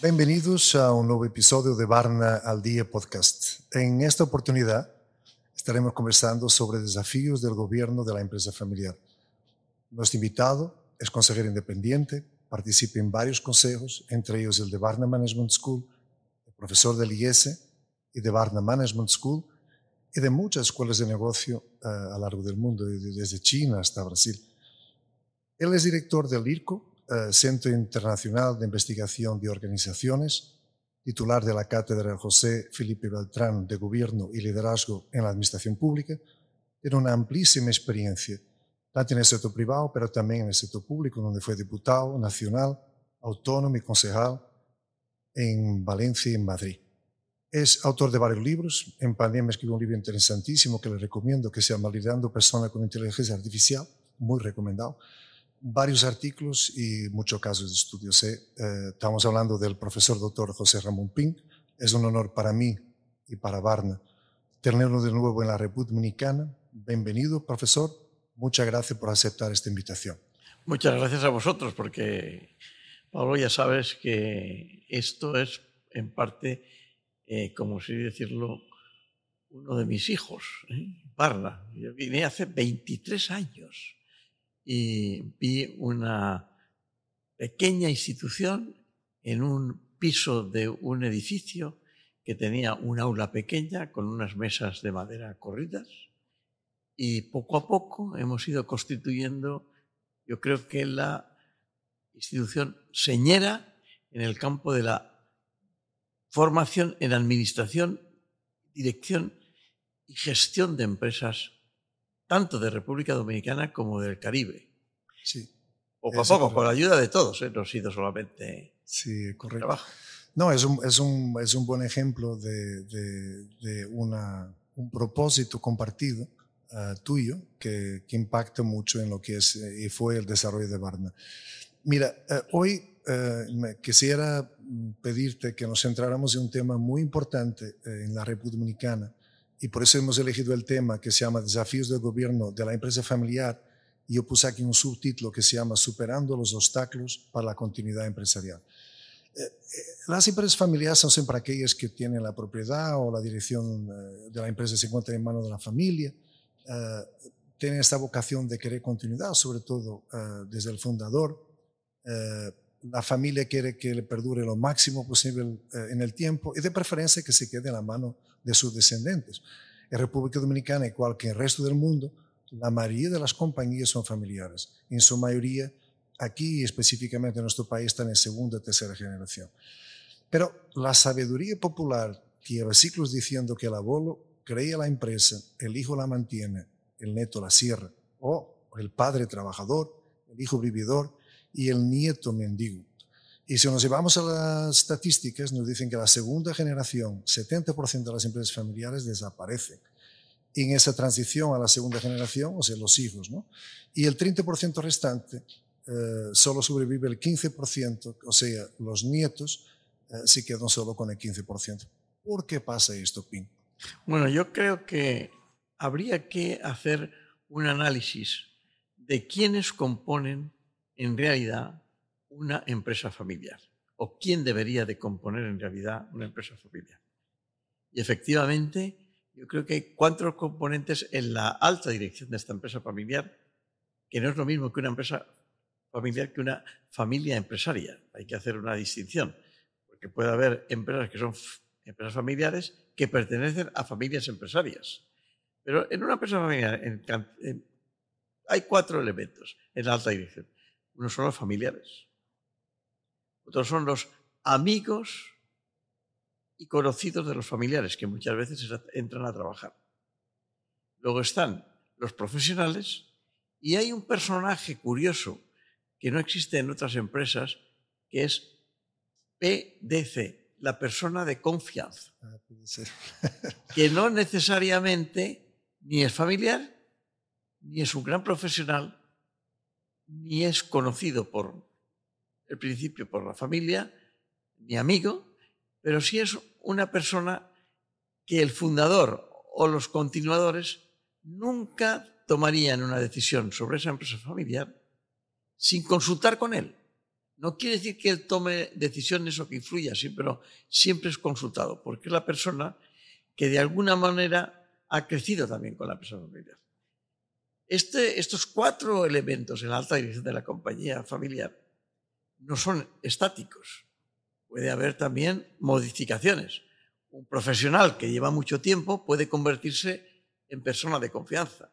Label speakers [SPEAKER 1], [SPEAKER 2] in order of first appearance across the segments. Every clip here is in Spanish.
[SPEAKER 1] Bienvenidos a un nuevo episodio de Barna al Día Podcast. En esta oportunidad estaremos conversando sobre desafíos del gobierno de la empresa familiar. Nuestro invitado es consejero independiente, participa en varios consejos, entre ellos el de Barna Management School, el profesor del IES y de Barna Management School y de muchas escuelas de negocio uh, a lo largo del mundo, desde China hasta Brasil. Él es director del IRCO, uh, Centro Internacional de Investigación de Organizaciones, titular de la cátedra José Felipe Beltrán de Gobierno y Liderazgo en la Administración Pública, tiene una amplísima experiencia, tanto en el sector privado, pero también en el sector público, donde fue diputado nacional, autónomo y concejal en Valencia y en Madrid. Es autor de varios libros. En pandemia escribió un libro interesantísimo que le recomiendo, que se llama Liderando Personas con Inteligencia Artificial, muy recomendado. Varios artículos y muchos casos de estudios. ¿eh? Estamos hablando del profesor doctor José Ramón Pink. Es un honor para mí y para Barna tenerlo de nuevo en la República Dominicana. Bienvenido, profesor. Muchas gracias por aceptar esta invitación.
[SPEAKER 2] Muchas gracias a vosotros, porque, Pablo, ya sabes que esto es en parte eh, como si decirlo, uno de mis hijos, ¿eh? Yo vine hace 23 años y vi una pequeña institución en un piso de un edificio que tenía un aula pequeña con unas mesas de madera corridas y poco a poco hemos ido constituyendo, yo creo que la institución señera en el campo de la formación en administración, dirección y gestión de empresas, tanto de República Dominicana como del Caribe.
[SPEAKER 1] Sí.
[SPEAKER 2] Poco a poco, con la ayuda de todos, ¿eh? no ha sido solamente
[SPEAKER 1] sí, correcto. trabajo. No, es un, es un, es un buen ejemplo de, de, de una, un propósito compartido uh, tuyo que, que, impacta mucho en lo que es eh, y fue el desarrollo de Barna. Mira, uh, hoy uh, quisiera pedirte que nos centráramos en un tema muy importante eh, en la República Dominicana y por eso hemos elegido el tema que se llama Desafíos del Gobierno de la Empresa Familiar y yo puse aquí un subtítulo que se llama Superando los obstáculos para la continuidad empresarial. Eh, eh, las empresas familiares son siempre aquellas que tienen la propiedad o la dirección de la empresa se encuentra en manos de la familia, tienen esta vocación de querer continuidad, sobre todo desde el fundador la familia quiere que le perdure lo máximo posible eh, en el tiempo y de preferencia que se quede en la mano de sus descendientes. En República Dominicana, igual que en el resto del mundo, la mayoría de las compañías son familiares. En su mayoría, aquí específicamente en nuestro país, están en segunda o tercera generación. Pero la sabiduría popular lleva ciclos diciendo que el abuelo creía la empresa, el hijo la mantiene, el neto la cierra, o el padre trabajador, el hijo vividor, y el nieto mendigo. Y si nos llevamos a las estadísticas, nos dicen que la segunda generación, 70% de las empresas familiares desaparecen en esa transición a la segunda generación, o sea, los hijos, ¿no? Y el 30% restante eh, solo sobrevive el 15%, o sea, los nietos eh, quedan solo con el 15%. ¿Por qué pasa esto, Pin?
[SPEAKER 2] Bueno, yo creo que habría que hacer un análisis de quiénes componen en realidad una empresa familiar o quién debería de componer en realidad una empresa familiar. Y efectivamente, yo creo que hay cuatro componentes en la alta dirección de esta empresa familiar, que no es lo mismo que una empresa familiar que una familia empresaria. Hay que hacer una distinción, porque puede haber empresas que son empresas familiares que pertenecen a familias empresarias. Pero en una empresa familiar hay cuatro elementos en la alta dirección. Unos son los familiares, otros son los amigos y conocidos de los familiares que muchas veces entran a trabajar. Luego están los profesionales y hay un personaje curioso que no existe en otras empresas que es PDC, la persona de confianza, ah, que no necesariamente ni es familiar, ni es un gran profesional, ni es conocido por el principio por la familia, ni amigo, pero sí es una persona que el fundador o los continuadores nunca tomarían una decisión sobre esa empresa familiar sin consultar con él. No quiere decir que él tome decisiones o que influya, sí, pero siempre es consultado, porque es la persona que de alguna manera ha crecido también con la empresa familiar. Este, estos cuatro elementos en la alta dirección de la compañía familiar no son estáticos. Puede haber también modificaciones. Un profesional que lleva mucho tiempo puede convertirse en persona de confianza.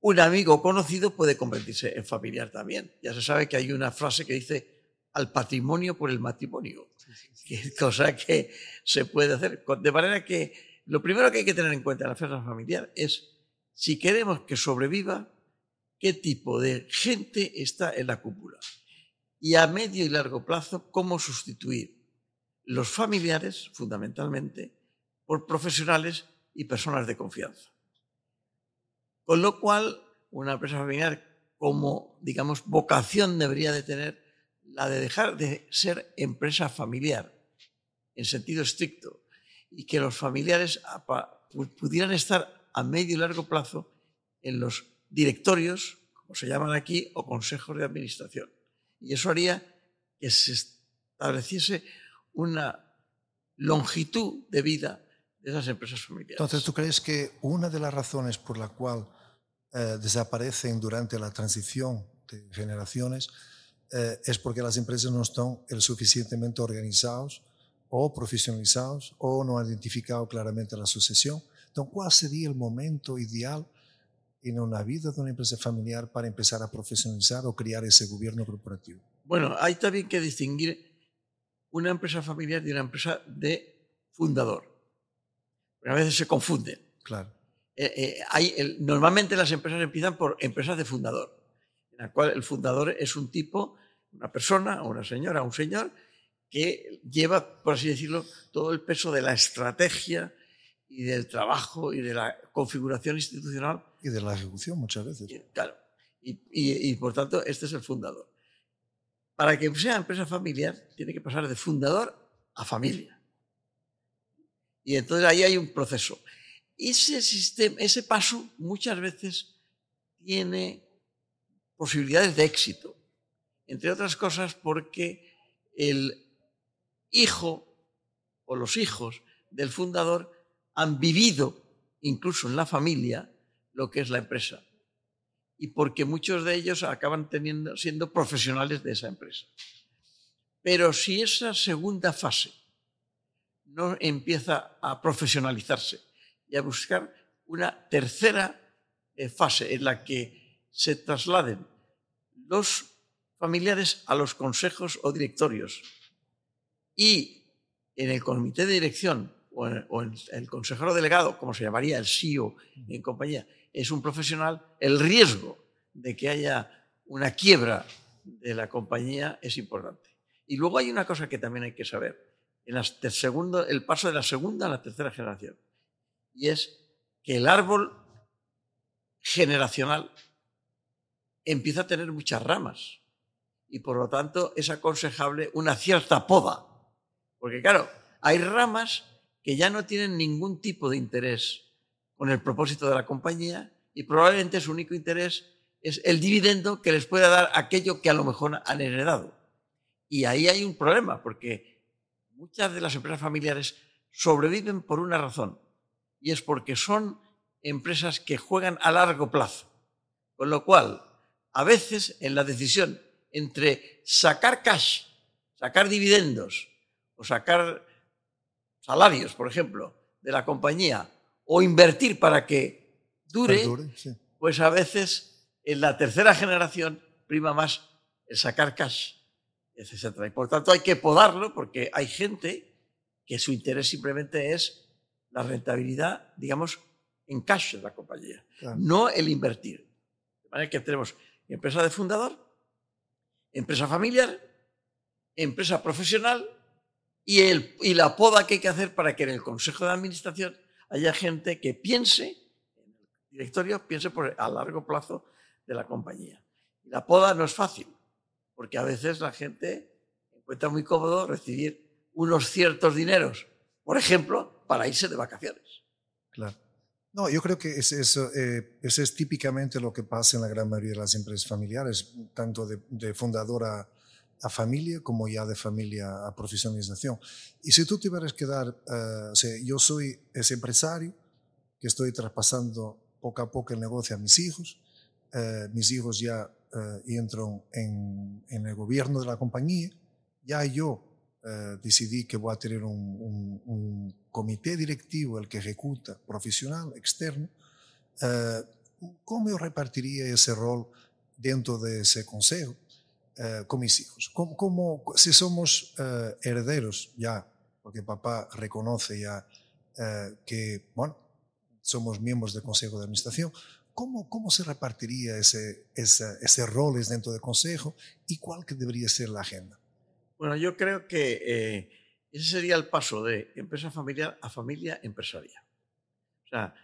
[SPEAKER 2] Un amigo conocido puede convertirse en familiar también. Ya se sabe que hay una frase que dice al patrimonio por el matrimonio, cosa que se puede hacer. De manera que lo primero que hay que tener en cuenta en la empresa familiar es si queremos que sobreviva, qué tipo de gente está en la cúpula. Y a medio y largo plazo, cómo sustituir los familiares, fundamentalmente, por profesionales y personas de confianza. Con lo cual, una empresa familiar como, digamos, vocación debería de tener la de dejar de ser empresa familiar, en sentido estricto, y que los familiares pudieran estar a medio y largo plazo en los directorios, como se llaman aquí, o consejos de administración. Y eso haría que se estableciese una longitud de vida de esas empresas familiares.
[SPEAKER 1] Entonces, ¿tú crees que una de las razones por la cual eh, desaparecen durante la transición de generaciones eh, es porque las empresas no están el suficientemente organizados o profesionalizados o no han identificado claramente la sucesión? Entonces, ¿cuál sería el momento ideal en una vida de una empresa familiar para empezar a profesionalizar o crear ese gobierno corporativo?
[SPEAKER 2] Bueno, hay también que distinguir una empresa familiar de una empresa de fundador. a veces se confunden.
[SPEAKER 1] Claro.
[SPEAKER 2] Eh, eh, hay normalmente las empresas empiezan por empresas de fundador, en la cual el fundador es un tipo, una persona, una señora, un señor, que lleva, por así decirlo, todo el peso de la estrategia y del trabajo y de la configuración institucional.
[SPEAKER 1] Y de la ejecución muchas veces.
[SPEAKER 2] claro. y, por tanto, este es el fundador para que sea empresa familiar, tiene que pasar de fundador a familia. Y entonces ahí hay un proceso. Ese, sistema, ese paso muchas veces tiene posibilidades de éxito, entre otras cosas porque el hijo o los hijos del fundador han vivido incluso en la familia lo que es la empresa y porque muchos de ellos acaban siendo profesionales de esa empresa. Pero si esa segunda fase no empieza a profesionalizarse y a buscar una tercera eh, fase en la que se trasladen los familiares a los consejos o directorios y en el comité de dirección o en, el consejero delegado, como se llamaría el CEO en compañía, es un profesional, el riesgo de que haya una quiebra de la compañía es importante. Y luego hay una cosa que también hay que saber, en segundo, el paso de la segunda a la tercera generación, y es que el árbol generacional empieza a tener muchas ramas y por lo tanto es aconsejable una cierta poda, porque claro, hay ramas que ya no tienen ningún tipo de interés con el propósito de la compañía y probablemente su único interés es el dividendo que les pueda dar aquello que a lo mejor han heredado. Y ahí hay un problema, porque muchas de las empresas familiares sobreviven por una razón, y es porque son empresas que juegan a largo plazo. Con lo cual, a veces en la decisión entre sacar cash, sacar dividendos o sacar salarios, por ejemplo, de la compañía, o invertir para que dure, pues a veces en la tercera generación prima más el sacar cash, etc. Y por tanto hay que podarlo porque hay gente que su interés simplemente es la rentabilidad, digamos, en cash de la compañía, no el invertir. De manera que tenemos empresa de fundador, empresa familiar, empresa profesional y, el, y la poda que hay que hacer para que en el consejo de administración haya gente que piense directorio piense por, a largo plazo de la compañía. La poda no es fácil, porque a veces la gente encuentra muy cómodo recibir unos ciertos dineros, por ejemplo, para irse de vacaciones.
[SPEAKER 1] Claro. No, yo creo que eh, eso es típicamente lo que pasa en la gran mayoría de las empresas familiares, tanto de, de familia como ya de familia a profesionalización. Y si tú tuvieras que dar, uh, o sea, yo soy ese empresario que estoy traspasando poco a poco el negocio a mis hijos, uh, mis hijos ya uh, entran en, en, el gobierno de la compañía, ya yo decidí que voy a tener un, un, un, comité directivo, el que ejecuta, profesional, externo, ¿cómo yo repartiría ese rol dentro de ese consejo? Uh, con mis hijos. Como, como si somos uh, herederos ya, porque papá reconoce ya uh, que, bueno, somos miembros del Consejo de Administración, ¿cómo, cómo se repartiría ese, ese, ese roles dentro del Consejo y cuál que debería ser la agenda?
[SPEAKER 2] Bueno, yo creo que eh, ese sería el paso de empresa familiar a familia empresaria. O sea,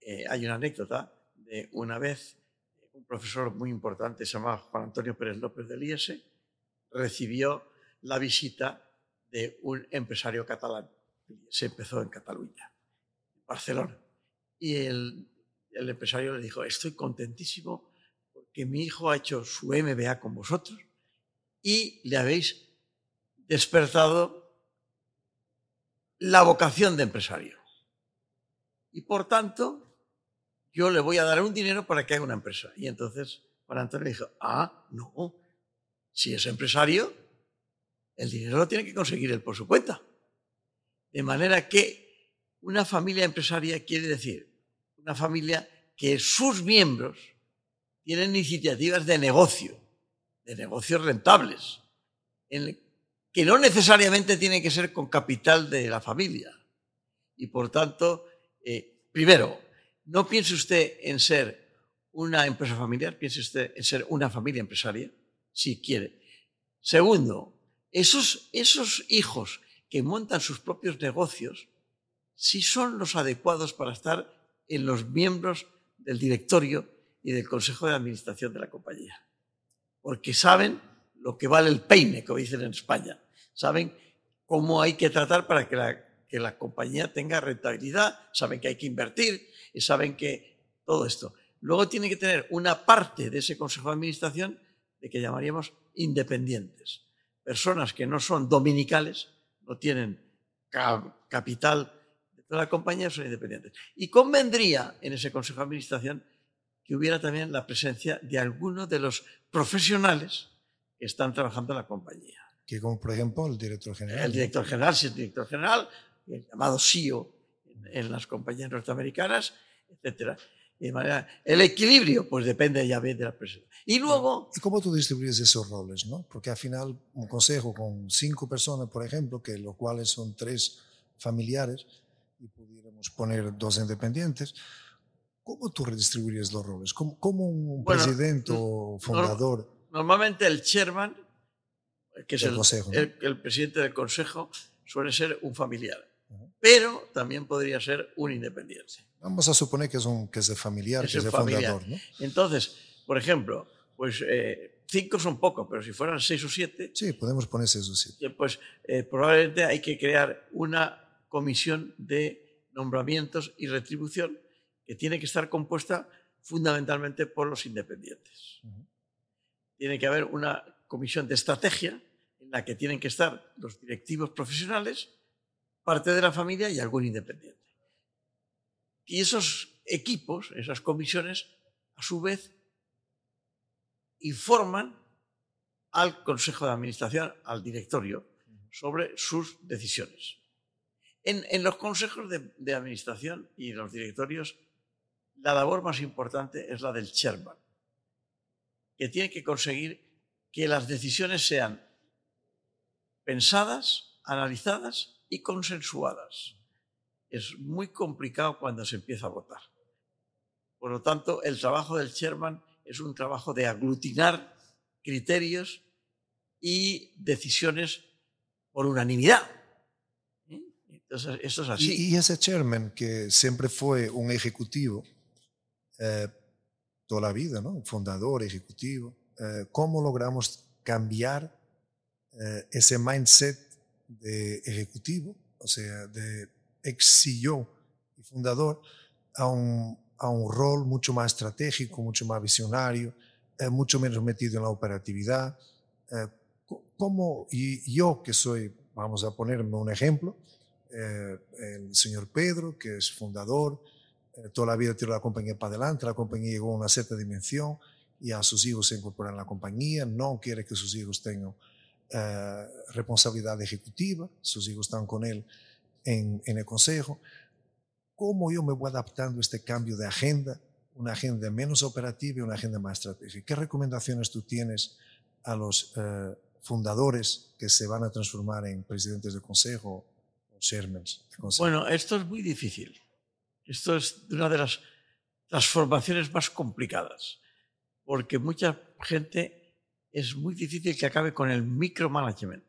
[SPEAKER 2] eh, hay una anécdota de una vez profesor muy importante, se llamaba Juan Antonio Pérez López del IES, recibió la visita de un empresario catalán. Se empezó en Cataluña, en Barcelona. Y el, el empresario le dijo, estoy contentísimo porque mi hijo ha hecho su MBA con vosotros y le habéis despertado la vocación de empresario. Y por tanto, yo le voy a dar un dinero para que haga una empresa. Y entonces Juan Antonio dijo, ah, no, si es empresario, el dinero lo tiene que conseguir él por su cuenta. De manera que una familia empresaria quiere decir una familia que sus miembros tienen iniciativas de negocio, de negocios rentables, que no necesariamente tienen que ser con capital de la familia. Y por tanto, eh, primero, no piense usted en ser una empresa familiar, piense usted en ser una familia empresaria, si quiere. Segundo, esos, esos hijos que montan sus propios negocios, sí son los adecuados para estar en los miembros del directorio y del consejo de administración de la compañía. Porque saben lo que vale el peine, como dicen en España. Saben cómo hay que tratar para que la, que la compañía tenga rentabilidad, saben que hay que invertir, y saben que todo esto. Luego tiene que tener una parte de ese consejo de administración de que llamaríamos independientes. Personas que no son dominicales, no tienen capital de toda la compañía, son independientes. Y convendría en ese consejo de administración que hubiera también la presencia de algunos de los profesionales que están trabajando en la compañía.
[SPEAKER 1] Que como por ejemplo el director general.
[SPEAKER 2] El director general, si es director general, el llamado CEO en las compañías norteamericanas, etcétera. De manera, el equilibrio, pues depende ya bien de la persona. Y luego...
[SPEAKER 1] ¿Y cómo tú distribuyes esos roles? ¿no? Porque al final un consejo con cinco personas, por ejemplo, que los cuales son tres familiares, y pudiéramos poner dos independientes, ¿cómo tú redistribuyes los roles? ¿Cómo, cómo un bueno, presidente o fundador?
[SPEAKER 2] Normalmente el chairman, que es el, el, el presidente del consejo, suele ser un familiar pero también podría ser un independiente.
[SPEAKER 1] Vamos a suponer que es, un, que es de familiar, es que es de fundador. ¿no?
[SPEAKER 2] Entonces, por ejemplo, pues eh, cinco son pocos, pero si fueran seis o siete...
[SPEAKER 1] Sí, podemos poner seis o siete.
[SPEAKER 2] Pues eh, probablemente hay que crear una comisión de nombramientos y retribución que tiene que estar compuesta fundamentalmente por los independientes. Uh -huh. Tiene que haber una comisión de estrategia en la que tienen que estar los directivos profesionales, parte de la familia y algún independiente. Y esos equipos, esas comisiones, a su vez, informan al Consejo de Administración, al directorio, sobre sus decisiones. En, los consejos de, de, administración y los directorios, la labor más importante es la del chairman, que tiene que conseguir que las decisiones sean pensadas, analizadas y consensuadas. Es muy complicado cuando se empieza a votar. Por lo tanto, el trabajo del chairman es un trabajo de aglutinar criterios y decisiones por unanimidad. Entonces, esto es así.
[SPEAKER 1] Y, y, ese chairman, que siempre fue un ejecutivo eh, toda la vida, ¿no? fundador, ejecutivo, eh, ¿cómo logramos cambiar eh, ese mindset de ejecutivo, o sea, de ex CEO y fundador, a un, a un rol mucho más estratégico, mucho más visionario, eh, mucho menos metido en la operatividad. Eh, ¿Cómo, y yo que soy, vamos a ponerme un ejemplo, eh, el señor Pedro, que es fundador, toda la vida tiró la compañía para adelante, la compañía llegó a una cierta dimensión y a sus hijos se incorporan a la compañía, no quiere que sus hijos tengan responsabilidad ejecutiva, sus hijos están con él en, el consejo. ¿Cómo yo me voy adaptando a este cambio de agenda? Una agenda menos operativa y una agenda más estratégica. ¿Qué recomendaciones tú tienes a los eh, fundadores que se van a transformar en presidentes de consejo o chairmen de consejo?
[SPEAKER 2] Bueno, esto es muy difícil. Esto es una de las transformaciones más complicadas, porque mucha gente es muy difícil que acabe con el micromanagement.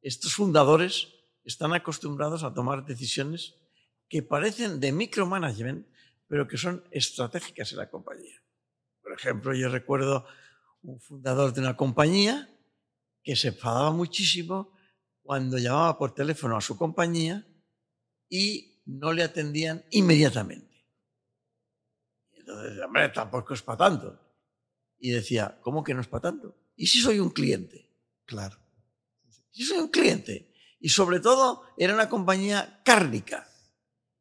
[SPEAKER 2] Estos fundadores están acostumbrados a tomar decisiones que parecen de micromanagement, pero que son estratégicas en la compañía. Por ejemplo, yo recuerdo un fundador de una compañía que se enfadaba muchísimo cuando llamaba por teléfono a su compañía y no le atendían inmediatamente. entonces, hombre, tampoco es para tanto. Y decía, ¿cómo que no es para tanto? ¿Y si soy un cliente?
[SPEAKER 1] Claro.
[SPEAKER 2] Si soy un cliente. Y sobre todo, era una compañía cárnica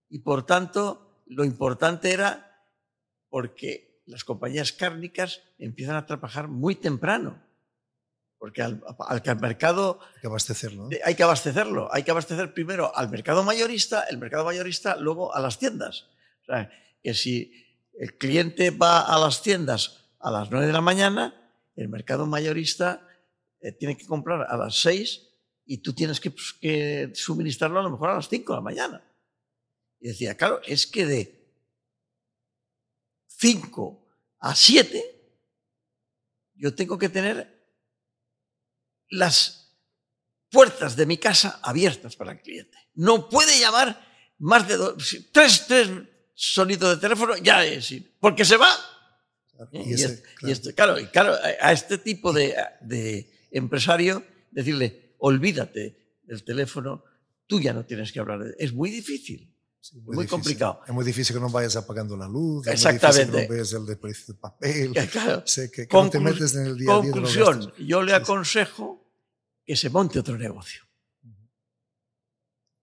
[SPEAKER 2] y por tanto lo importante era porque las compañías cárnicas empiezan a trabajar muy temprano. Porque al, que al mercado...
[SPEAKER 1] Hay que abastecerlo.
[SPEAKER 2] Hay que abastecerlo. Hay que abastecer primero al mercado mayorista, el mercado mayorista luego a las tiendas. O sea, que si el cliente va a las tiendas a las 9 de la mañana, el mercado mayorista eh, tiene que comprar a las 6 y tú tienes que, pues, que suministrarlo a lo mejor a las 5 de la mañana. Y decía, claro, es que de 5 a 7 yo tengo que tener las puertas de mi casa abiertas para el cliente. No puede llamar más de dos, tres, tres sonidos de teléfono, ya es, porque se va. Y, y, claro. claro, a este tipo de, de empresario, decirle, olvídate del teléfono, tú ya no tienes que hablar. Es muy difícil muy, complicado.
[SPEAKER 1] Es muy difícil que no vayas apagando la luz.
[SPEAKER 2] Exactamente.
[SPEAKER 1] Es muy difícil que no veas el desprecio de papel.
[SPEAKER 2] Claro.
[SPEAKER 1] Que, no te metes en el día a
[SPEAKER 2] día. Conclusión, yo le aconsejo que se monte otro negocio.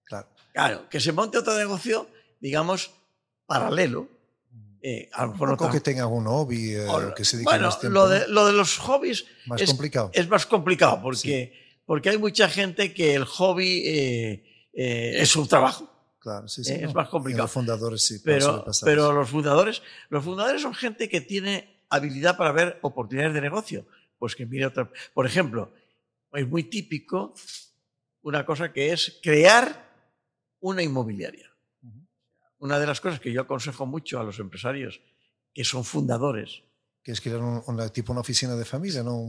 [SPEAKER 1] Claro.
[SPEAKER 2] Claro, que se monte otro negocio, digamos, paralelo.
[SPEAKER 1] Eh, a lo mejor que tenga algún hobby eh, que se dedique
[SPEAKER 2] bueno,
[SPEAKER 1] más
[SPEAKER 2] tiempo. Lo de, lo de los hobbies
[SPEAKER 1] más
[SPEAKER 2] es,
[SPEAKER 1] complicado.
[SPEAKER 2] es más complicado porque, porque hay mucha gente que el hobby eh, eh es su trabajo.
[SPEAKER 1] Claro, sí, sí,
[SPEAKER 2] eh, es más complicado.
[SPEAKER 1] Los fundadores sí.
[SPEAKER 2] Pero, pero los fundadores, los fundadores son gente que tiene habilidad para ver oportunidades de negocio. Pues que mire otra. Por ejemplo, es muy típico una cosa que es crear una inmobiliaria. Una de las cosas que yo aconsejo mucho a los empresarios que son fundadores.
[SPEAKER 1] Que es crear un, tipo una oficina de familia, no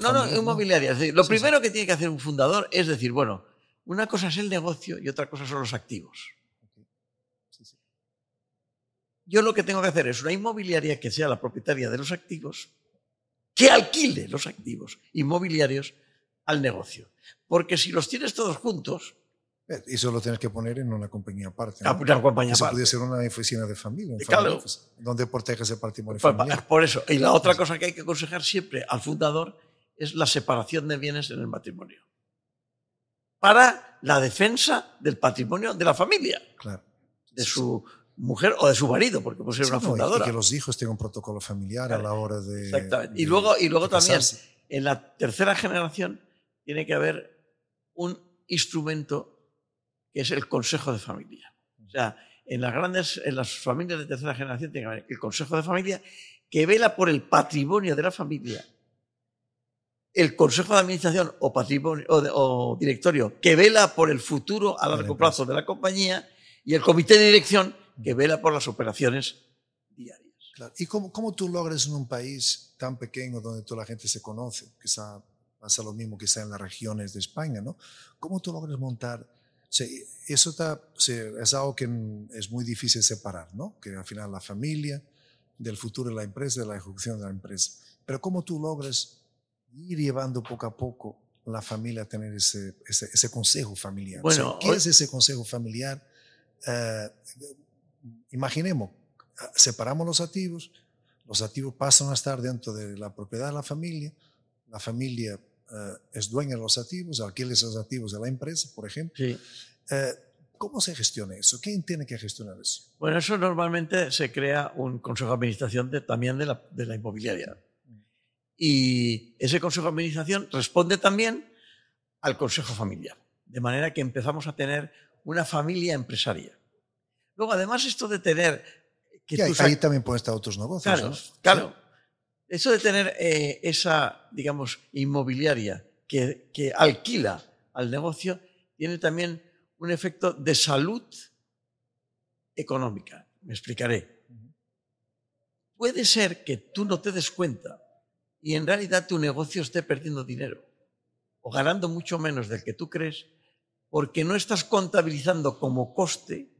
[SPEAKER 2] no, no, inmobiliaria. lo primero que tiene que hacer un fundador es decir, bueno, una cosa es el negocio y otra cosa son los activos. Yo lo que tengo que hacer es una inmobiliaria que sea la propietaria de los activos, que alquile los activos inmobiliarios al negocio. Porque si los tienes todos juntos...
[SPEAKER 1] Eso lo tienes que poner en una compañía aparte.
[SPEAKER 2] ¿no? Una compañía
[SPEAKER 1] eso
[SPEAKER 2] aparte.
[SPEAKER 1] podría ser una oficina de familia,
[SPEAKER 2] claro.
[SPEAKER 1] donde proteges el patrimonio
[SPEAKER 2] por,
[SPEAKER 1] familiar.
[SPEAKER 2] Por eso. Y la otra cosa que hay que aconsejar siempre al fundador es la separación de bienes en el matrimonio. Para la defensa del patrimonio de la familia.
[SPEAKER 1] Claro.
[SPEAKER 2] De su mujer o de su marido, porque puede ser una fundadora.
[SPEAKER 1] Y que los hijos tengan un protocolo familiar a la hora de.
[SPEAKER 2] Exactamente. Y luego, y luego también, en la tercera generación, tiene que haber un instrumento que es el consejo de familia. O sea, en las grandes, en las familias de tercera generación tiene que haber el consejo de familia que vela por el patrimonio de la familia, el consejo de administración o patrimonio o, directorio que vela por el futuro a largo plazo de la compañía y el comité de dirección que vela por las operaciones diarias.
[SPEAKER 1] ¿Y cómo, cómo, tú logras en un país tan pequeño donde toda la gente se conoce, quizá pasa lo mismo que está en las regiones de España, ¿no? ¿Cómo tú logras montar? O eso está, es algo que es muy difícil separar, ¿no? Que al final la familia, del futuro de la empresa, de la ejecución de la empresa. Pero ¿cómo tú logras ir llevando poco a poco la familia a tener ese, ese, ese consejo familiar?
[SPEAKER 2] Bueno,
[SPEAKER 1] ¿Qué es ese consejo familiar? Eh, imaginemos, separamos los activos, los activos pasan a estar dentro de la propiedad de la familia, la familia eh, es dueña de los activos, alquila esos activos de la empresa, por ejemplo.
[SPEAKER 2] Sí.
[SPEAKER 1] Eh, ¿Cómo se gestiona eso? ¿Quién tiene que gestionar eso?
[SPEAKER 2] Bueno, eso normalmente se crea un consejo de administración de- también de la, de la inmobiliaria. Y ese consejo de administración responde también al consejo familiar. De manera que empezamos a tener una familia empresaria. Luego, además, esto de tener... Que
[SPEAKER 1] ahí, ahí también pueden estar otros negocios.
[SPEAKER 2] Claro,
[SPEAKER 1] ¿no?
[SPEAKER 2] claro. Eso de tener eh, esa, digamos, inmobiliaria que, que alquila al negocio tiene también un efecto de salud económica. Me explicaré. Puede ser que tú no te des cuenta y en realidad tu negocio esté perdiendo dinero o ganando mucho menos del que tú crees porque no estás contabilizando como coste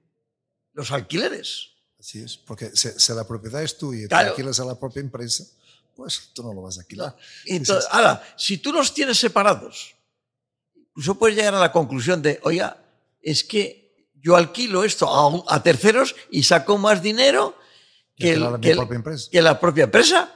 [SPEAKER 2] los alquileres.
[SPEAKER 1] Así es, porque si, si la propiedad es tuya
[SPEAKER 2] Claro.
[SPEAKER 1] alquilas a la propia empresa, pues tú no lo vas a alquilar.
[SPEAKER 2] Entonces, ahora, si tú los tienes separados, incluso puedes llegar a la conclusión de, oiga, es que yo alquilo esto a, terceros y saco más dinero que, el- el- la propia empresa.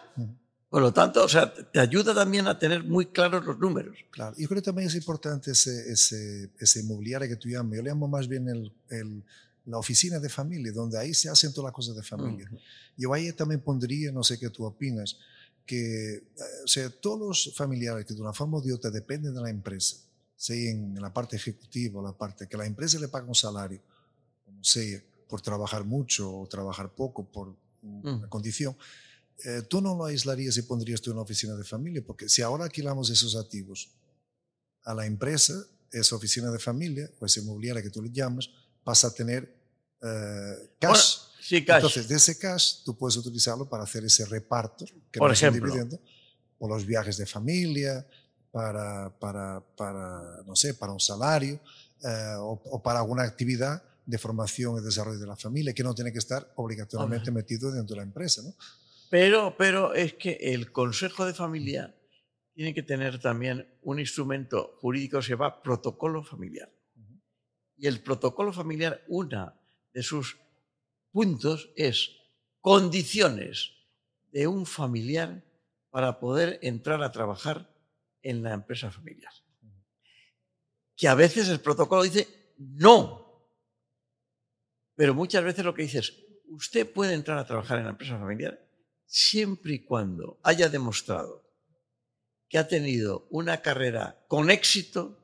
[SPEAKER 2] Por lo tanto, o sea, te ayuda también a tener muy claros los números.
[SPEAKER 1] Claro, yo creo que también es importante ese, ese, ese inmobiliario que tú llamas. Yo le llamo más bien el, el- la oficina de familia, donde ahí se hacen todas las cosas de familia. Yo ahí también pondría, no sé qué tú opinas, que eh, o sea, todos los familiares que de una forma o de otra dependen de la empresa, sea en la parte ejecutiva o la parte que la empresa le paga un salario, como sea, por trabajar mucho o trabajar poco, por una
[SPEAKER 2] Mm.
[SPEAKER 1] condición, eh, tú no lo aislarías y pondrías tú en una oficina de familia, porque si ahora alquilamos esos activos a la empresa, esa oficina de familia o esa inmobiliaria que tú le llamas, pasa a tener eh, cash.
[SPEAKER 2] Bueno, sí, cash.
[SPEAKER 1] Entonces, de ese cash tú puedes utilizarlo para hacer ese reparto, que
[SPEAKER 2] Por
[SPEAKER 1] no es un
[SPEAKER 2] ejemplo.
[SPEAKER 1] dividendo, o los viajes de familia, para, para, para no sé, para un salario, eh, o, o para alguna actividad de formación y desarrollo de la familia, que no tiene que estar obligatoriamente metido dentro de la empresa. ¿no?
[SPEAKER 2] Pero, pero es que el Consejo de Familia tiene que tener también un instrumento jurídico que se llama protocolo familiar. Y el protocolo familiar, una de sus puntos es condiciones de un familiar para poder entrar a trabajar en la empresa familiar. Que a veces el protocolo dice no, pero muchas veces lo que dice es, usted puede entrar a trabajar en la empresa familiar siempre y cuando haya demostrado que ha tenido una carrera con éxito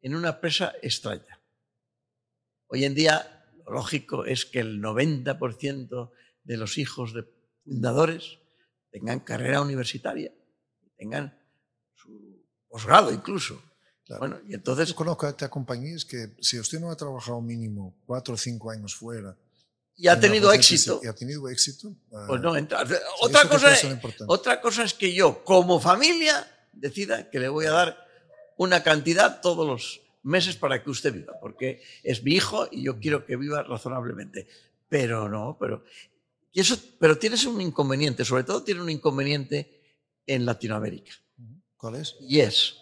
[SPEAKER 2] en una empresa extraña. Hoy en día, lo lógico es que el 90% de los hijos de fundadores tengan carrera universitaria, tengan su posgrado incluso.
[SPEAKER 1] Claro.
[SPEAKER 2] Bueno, y entonces,
[SPEAKER 1] Yo conozco a compañías que si usted no ha trabajado mínimo cuatro o cinco años fuera
[SPEAKER 2] y ha tenido éxito,
[SPEAKER 1] y ha tenido éxito, ah,
[SPEAKER 2] pues no entra.
[SPEAKER 1] eso
[SPEAKER 2] Otra
[SPEAKER 1] que
[SPEAKER 2] cosa,
[SPEAKER 1] puede
[SPEAKER 2] es,
[SPEAKER 1] ser importante.
[SPEAKER 2] otra cosa es que yo, como familia, decida que le voy a dar una cantidad todos los meses para que usted viva, porque es mi hijo y yo quiero que viva razonablemente. Pero no, pero. Y eso, pero tienes un inconveniente, sobre todo tiene un inconveniente en Latinoamérica.
[SPEAKER 1] ¿Cuál es?
[SPEAKER 2] Y es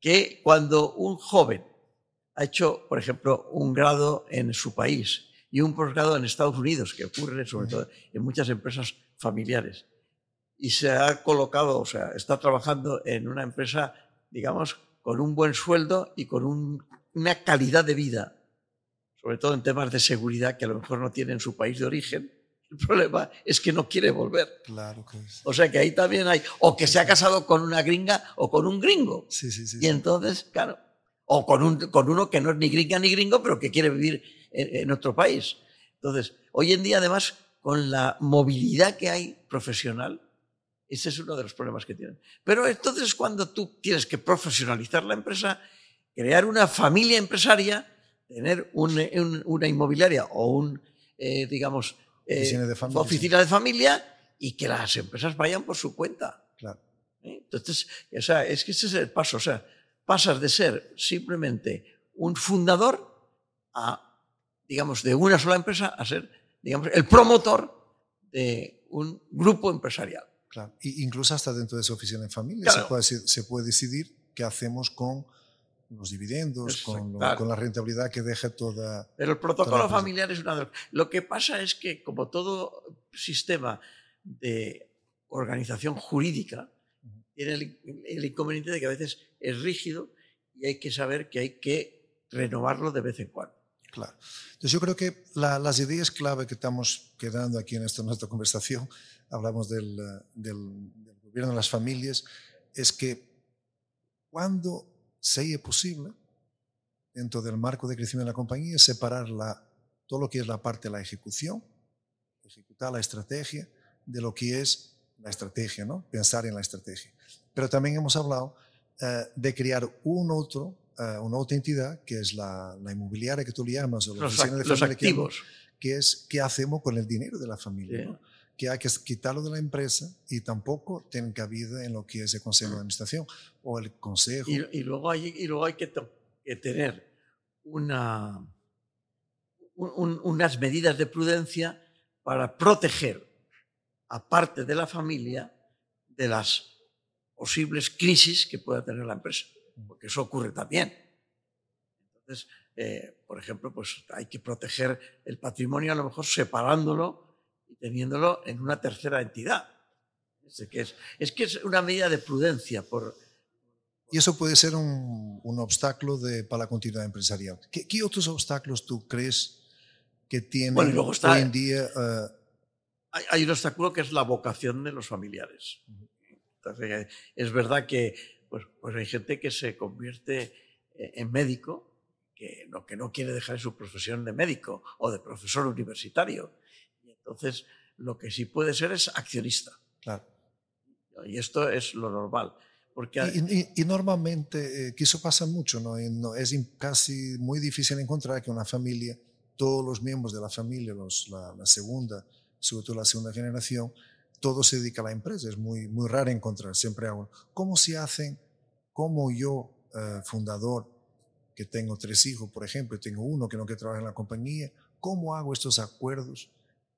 [SPEAKER 2] que cuando un joven ha hecho, por ejemplo, un grado en su país y un posgrado en Estados Unidos, que ocurre sobre todo en muchas empresas familiares, y se ha colocado, o sea, está trabajando en una empresa, digamos, con un buen sueldo y con un- una calidad de vida, sobre todo en temas de seguridad que a lo mejor no tiene en su país de origen. El problema es que no quiere volver.
[SPEAKER 1] Claro que es.
[SPEAKER 2] O sea que ahí también hay, o que se ha casado con una gringa o con un gringo.
[SPEAKER 1] Sí, sí, sí.
[SPEAKER 2] Y
[SPEAKER 1] sí.
[SPEAKER 2] entonces, claro, o con, un, con uno que no es ni gringa ni gringo, pero que quiere vivir en, en otro país. Entonces, hoy en día, además, con la movilidad que hay profesional, ese es uno de los problemas que tienen. Pero entonces, cuando tú tienes que profesionalizar la empresa, crear una familia empresaria, tener un- un- una inmobiliaria o un, eh, digamos, eh,
[SPEAKER 1] Oficina de familia,
[SPEAKER 2] oficina de familia y que las empresas vayan por su cuenta.
[SPEAKER 1] Claro.
[SPEAKER 2] ¿eh? Entonces, o sea, es que ese es el paso. O sea, pasas de ser simplemente un fundador a, digamos, de una sola empresa a ser, digamos, el promotor de un grupo empresarial.
[SPEAKER 1] Claro. Y incluso hasta dentro de esa oficina de familia
[SPEAKER 2] Claro.
[SPEAKER 1] se, puede, se puede decidir qué hacemos con los dividendos,
[SPEAKER 2] Eso,
[SPEAKER 1] con, lo-
[SPEAKER 2] claro.
[SPEAKER 1] con la rentabilidad que deja toda...
[SPEAKER 2] Pero el protocolo familiar es una de Lo que pasa es que, como todo sistema de organización jurídica, tiene el, el inconveniente de que a veces es rígido y hay que saber que hay que renovarlo de vez en cuando.
[SPEAKER 1] Claro. Entonces yo creo que la- las ideas clave que estamos quedando aquí en esta nuestra conversación, hablamos del, eh, del- del gobierno de las familias, es que cuando sea posible, dentro del marco de crecimiento de la compañía, separar la, todo lo que es la parte de la ejecución, ejecutar la estrategia, de lo que es la estrategia, ¿no? pensar en la estrategia. Pero también hemos hablado eh, de crear un otro, eh, una otra entidad, que es la, la inmobiliaria que tú le llamas, o la
[SPEAKER 2] Los,
[SPEAKER 1] oficina de
[SPEAKER 2] los
[SPEAKER 1] familia que llamas,
[SPEAKER 2] activos.
[SPEAKER 1] que es qué hacemos con el dinero de la familia.
[SPEAKER 2] Sí.
[SPEAKER 1] ¿no? Que hay que quitarlo de la empresa y tampoco tienen cabida en lo que es el consejo de administración o el consejo.
[SPEAKER 2] Y, y luego hay, y luego hay que, tener una, un- un- unas medidas de prudencia para proteger a parte de la familia de las posibles crisis que pueda tener la empresa, porque eso ocurre también. Entonces, eh, por ejemplo, pues hay que proteger el patrimonio a lo mejor separándolo teniéndolo en una tercera entidad. Es que es, es que es una medida de prudencia por,
[SPEAKER 1] Y eso puede ser un, un obstáculo de, para la continuidad empresarial. ¿Qué, qué otros obstáculos tú crees que tienen
[SPEAKER 2] Bueno, luego está-
[SPEAKER 1] hoy en día? eh,
[SPEAKER 2] hay, hay un obstáculo que es la vocación de los familiares. Entonces, es verdad que pues, pues hay gente que se convierte eh, en médico, que no, que no quiere dejar su profesión de médico o de profesor universitario. Entonces lo que sí puede ser es accionista.
[SPEAKER 1] claro.
[SPEAKER 2] Y esto es lo normal. Porque
[SPEAKER 1] Y, y- y normalmente, eh, que eso pasa mucho, ¿no? No- es casi muy difícil encontrar que una familia, todos los miembros de la familia, los, la, la segunda, sobre todo la segunda generación, todo se dedica a la empresa. Es muy, muy raro encontrar, siempre hago. ¿Cómo se hacen, cómo yo, eh, fundador, que tengo tres hijos, por ejemplo, y tengo uno que no quiere trabajar en la compañía, cómo hago estos acuerdos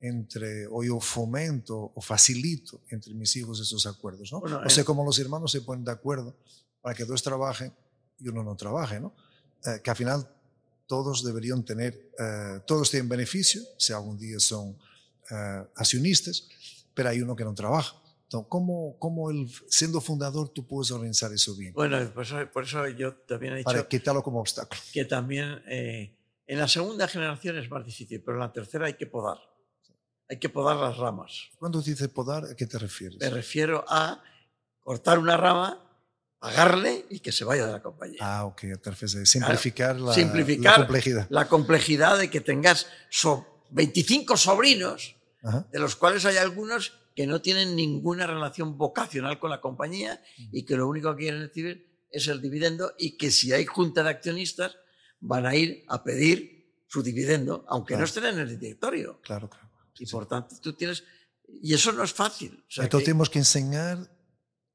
[SPEAKER 1] entre, o yo fomento o facilito entre mis hijos esos acuerdos, ¿no?
[SPEAKER 2] Bueno,
[SPEAKER 1] o sea,
[SPEAKER 2] eh,
[SPEAKER 1] como los hermanos se ponen de acuerdo para que dos trabajen y uno no trabaje, ¿no? Eh, que al final todos deberían tener, eh, todos tienen beneficio, si algún día son eh, accionistas, pero hay uno que no trabaja. Entonces, ¿cómo, cómo el, siendo fundador tú puedes organizar eso bien?
[SPEAKER 2] bueno, por eso, por eso yo también he dicho
[SPEAKER 1] Para quitarlo como obstáculo.
[SPEAKER 2] que también eh, en la segunda generación es más difícil, pero en la tercera hay que podar. Hay que podar las ramas.
[SPEAKER 1] Cuando dices podar, ¿a qué te refieres?
[SPEAKER 2] Me refiero a cortar una rama, pagarle y que se vaya de la compañía.
[SPEAKER 1] Ah, ok, te refieres a simplificar, la,
[SPEAKER 2] simplificar
[SPEAKER 1] la complejidad.
[SPEAKER 2] La complejidad de que tengas so- 25 sobrinos,
[SPEAKER 1] Ajá.
[SPEAKER 2] de los cuales hay algunos que no tienen ninguna relación vocacional con la compañía y que lo único que quieren recibir es el dividendo y que si hay junta de accionistas van a ir a pedir su dividendo, aunque no
[SPEAKER 1] Claro.
[SPEAKER 2] estén en el directorio.
[SPEAKER 1] Claro, claro.
[SPEAKER 2] Y
[SPEAKER 1] Sí.
[SPEAKER 2] por tanto tú tienes... Y eso no es fácil. O sea,
[SPEAKER 1] Entonces
[SPEAKER 2] que
[SPEAKER 1] tenemos que enseñar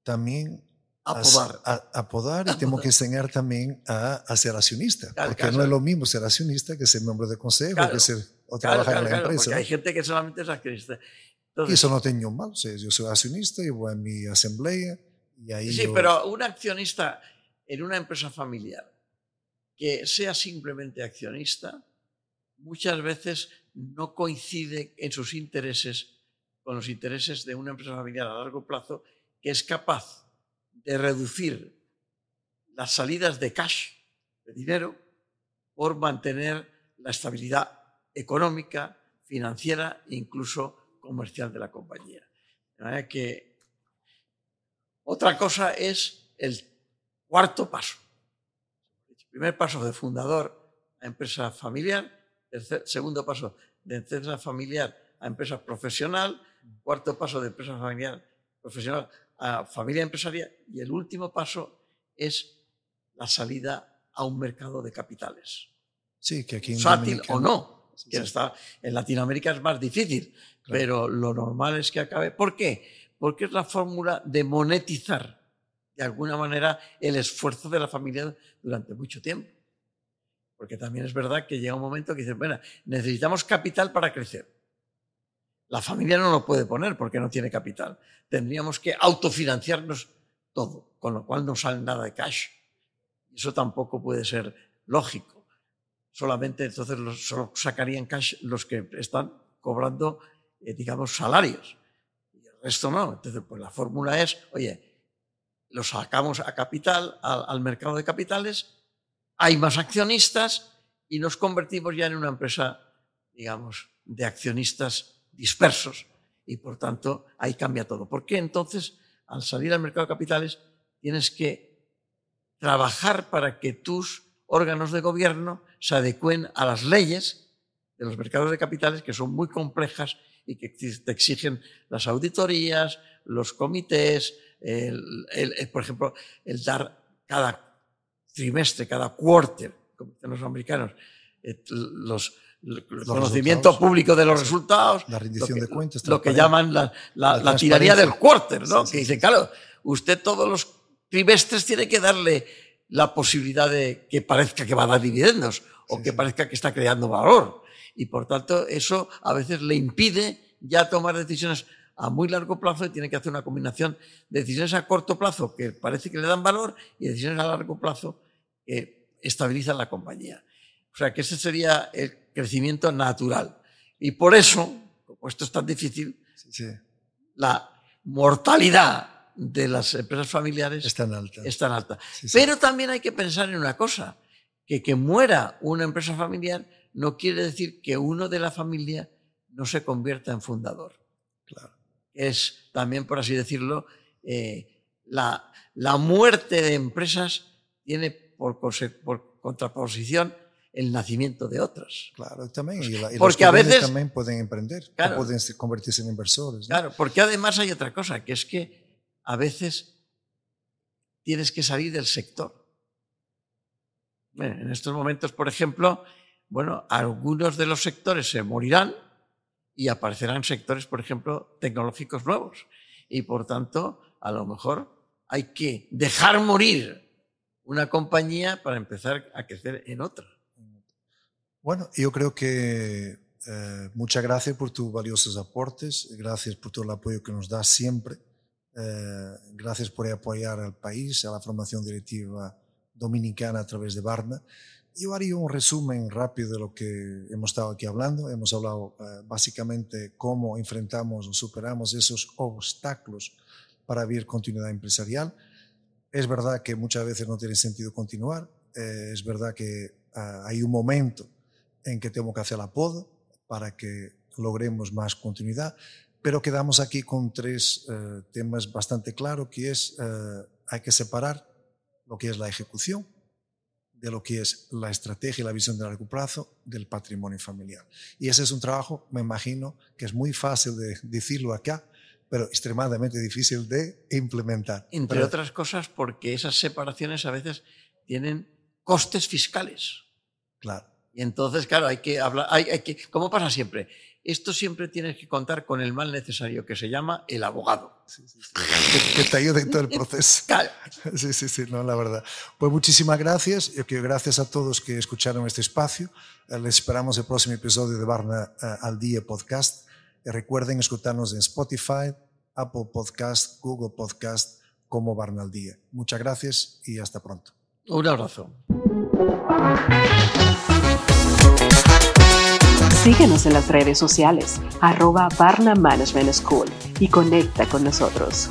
[SPEAKER 1] también
[SPEAKER 2] a podar.
[SPEAKER 1] A, a podar y
[SPEAKER 2] A
[SPEAKER 1] tenemos
[SPEAKER 2] podar.
[SPEAKER 1] que enseñar también a, a ser accionista.
[SPEAKER 2] Claro,
[SPEAKER 1] porque
[SPEAKER 2] claro.
[SPEAKER 1] no es lo mismo ser accionista que ser miembro de consejo,
[SPEAKER 2] Claro.
[SPEAKER 1] que ser o trabajar en la empresa.
[SPEAKER 2] hay gente que solamente es accionista.
[SPEAKER 1] Y
[SPEAKER 2] Entonces,
[SPEAKER 1] eso no tengo mal. O sea, yo soy accionista y voy a mi asamblea y ahí
[SPEAKER 2] Sí,
[SPEAKER 1] yo-
[SPEAKER 2] pero un accionista en una empresa familiar que sea simplemente accionista, muchas veces no coincide en sus intereses con los intereses de una empresa familiar a largo plazo que es capaz de reducir las salidas de cash, de dinero, por mantener la estabilidad económica, financiera e incluso comercial de la compañía. De manera que otra cosa es el cuarto paso. El primer paso de fundador a empresa familiar, tercer- segundo paso de empresa familiar a empresa profesional, cuarto paso de empresa familiar profesional a familia empresarial y el último paso es la salida a un mercado de capitales.
[SPEAKER 1] Sí, que aquí en
[SPEAKER 2] Sátil o no.
[SPEAKER 1] Sí,
[SPEAKER 2] que está, en Latinoamérica es más difícil,
[SPEAKER 1] Claro.
[SPEAKER 2] pero lo normal es que acabe. ¿Por qué? Porque es la fórmula de monetizar de alguna manera el esfuerzo de la familia durante mucho tiempo. Porque también es verdad que llega un momento que dicen, bueno, necesitamos capital para crecer. La familia no lo puede poner porque no tiene capital. Tendríamos que autofinanciarnos todo, con lo cual no sale nada de cash. Eso tampoco puede ser lógico. Solamente entonces solo sacarían cash los que están cobrando, eh, digamos, salarios. Y el resto no. Entonces, pues la fórmula es, oye, lo sacamos a capital, al mercado de capitales, hay más accionistas y nos convertimos ya en una empresa, digamos, de accionistas dispersos y por tanto ahí cambia todo. ¿Por qué entonces al salir al mercado de capitales tienes que trabajar para que tus órganos de gobierno se adecuen a las leyes de los mercados de capitales que son muy complejas y que te exigen las auditorías, los comités, por ejemplo, el dar cada trimestre, cada quarter, como dicen los americanos, eh, los, el conocimiento público de los resultados,
[SPEAKER 1] la rendición
[SPEAKER 2] lo que,
[SPEAKER 1] de cuentas,
[SPEAKER 2] lo que llaman la, la, tiranía del quarter, ¿no? que dice, claro, usted todos los trimestres tiene que darle la posibilidad de que parezca que va a dar dividendos o que parezca que está creando valor. Y por tanto, eso a veces le impide ya tomar decisiones a muy largo plazo y tiene que hacer una combinación de decisiones a corto plazo que parece que le dan valor y decisiones a largo plazo que estabilizan la compañía. O sea que ese sería el crecimiento natural. Y por eso, como esto es tan difícil, la mortalidad de las empresas familiares
[SPEAKER 1] es tan alta.
[SPEAKER 2] Es tan alta. Pero también hay que pensar en una cosa, que que muera una empresa familiar no quiere decir que uno de la familia no se convierta en fundador.
[SPEAKER 1] Claro.
[SPEAKER 2] Es también, por así decirlo, eh, la, la, muerte de empresas tiene por, por contraposición el nacimiento de otras.
[SPEAKER 1] Claro, también. Y,
[SPEAKER 2] porque a veces
[SPEAKER 1] también pueden emprender, pueden convertirse en inversores.
[SPEAKER 2] Claro, porque además hay otra cosa, que es que a veces tienes que salir del sector. en estos momentos, por ejemplo, bueno, algunos de los sectores se morirán y aparecerán sectores, por ejemplo, tecnológicos nuevos. Y por tanto, a lo mejor hay que dejar morir una compañía para empezar a crecer en otra.
[SPEAKER 1] Bueno, yo creo que eh, muchas gracias por tus valiosos aportes, gracias por todo el apoyo que nos das siempre, eh, gracias por apoyar al país, a la formación directiva dominicana a través de Barna. Yo haría un resumen rápido de lo que hemos estado aquí hablando. Hemos hablado eh, básicamente cómo enfrentamos o superamos esos obstáculos para vivir continuidad empresarial. Es verdad que muchas veces no tiene sentido continuar. es verdad que hay un momento en que tengo que hacer la poda para que logremos más continuidad, pero quedamos aquí con tres eh, temas bastante claros, que es, eh, hay que separar lo que es la ejecución de lo que es la estrategia y la visión de largo plazo del patrimonio familiar. Y ese es un trabajo, me imagino, que es muy fácil de decirlo acá, pero extremadamente difícil de implementar.
[SPEAKER 2] Entre otras cosas porque esas separaciones a veces tienen costes fiscales.
[SPEAKER 1] Claro.
[SPEAKER 2] Y entonces, claro, hay que hablar, hay, que, como pasa siempre, esto siempre tienes que contar con el mal necesario que se llama el abogado.
[SPEAKER 1] Que, te ayude en todo el proceso.
[SPEAKER 2] Claro.
[SPEAKER 1] Sí, sí, sí, no, la verdad. Pues muchísimas gracias. Yo quiero gracias a todos que escucharon este espacio. Eh, les esperamos el próximo episodio de Barna eh, al Día Podcast. Y recuerden escucharnos en Spotify, Apple Podcast, Google Podcast como Barna al Día. Muchas gracias y hasta pronto.
[SPEAKER 2] Un abrazo.
[SPEAKER 3] Síguenos en las redes sociales, arroba Barna Management School y conecta con nosotros.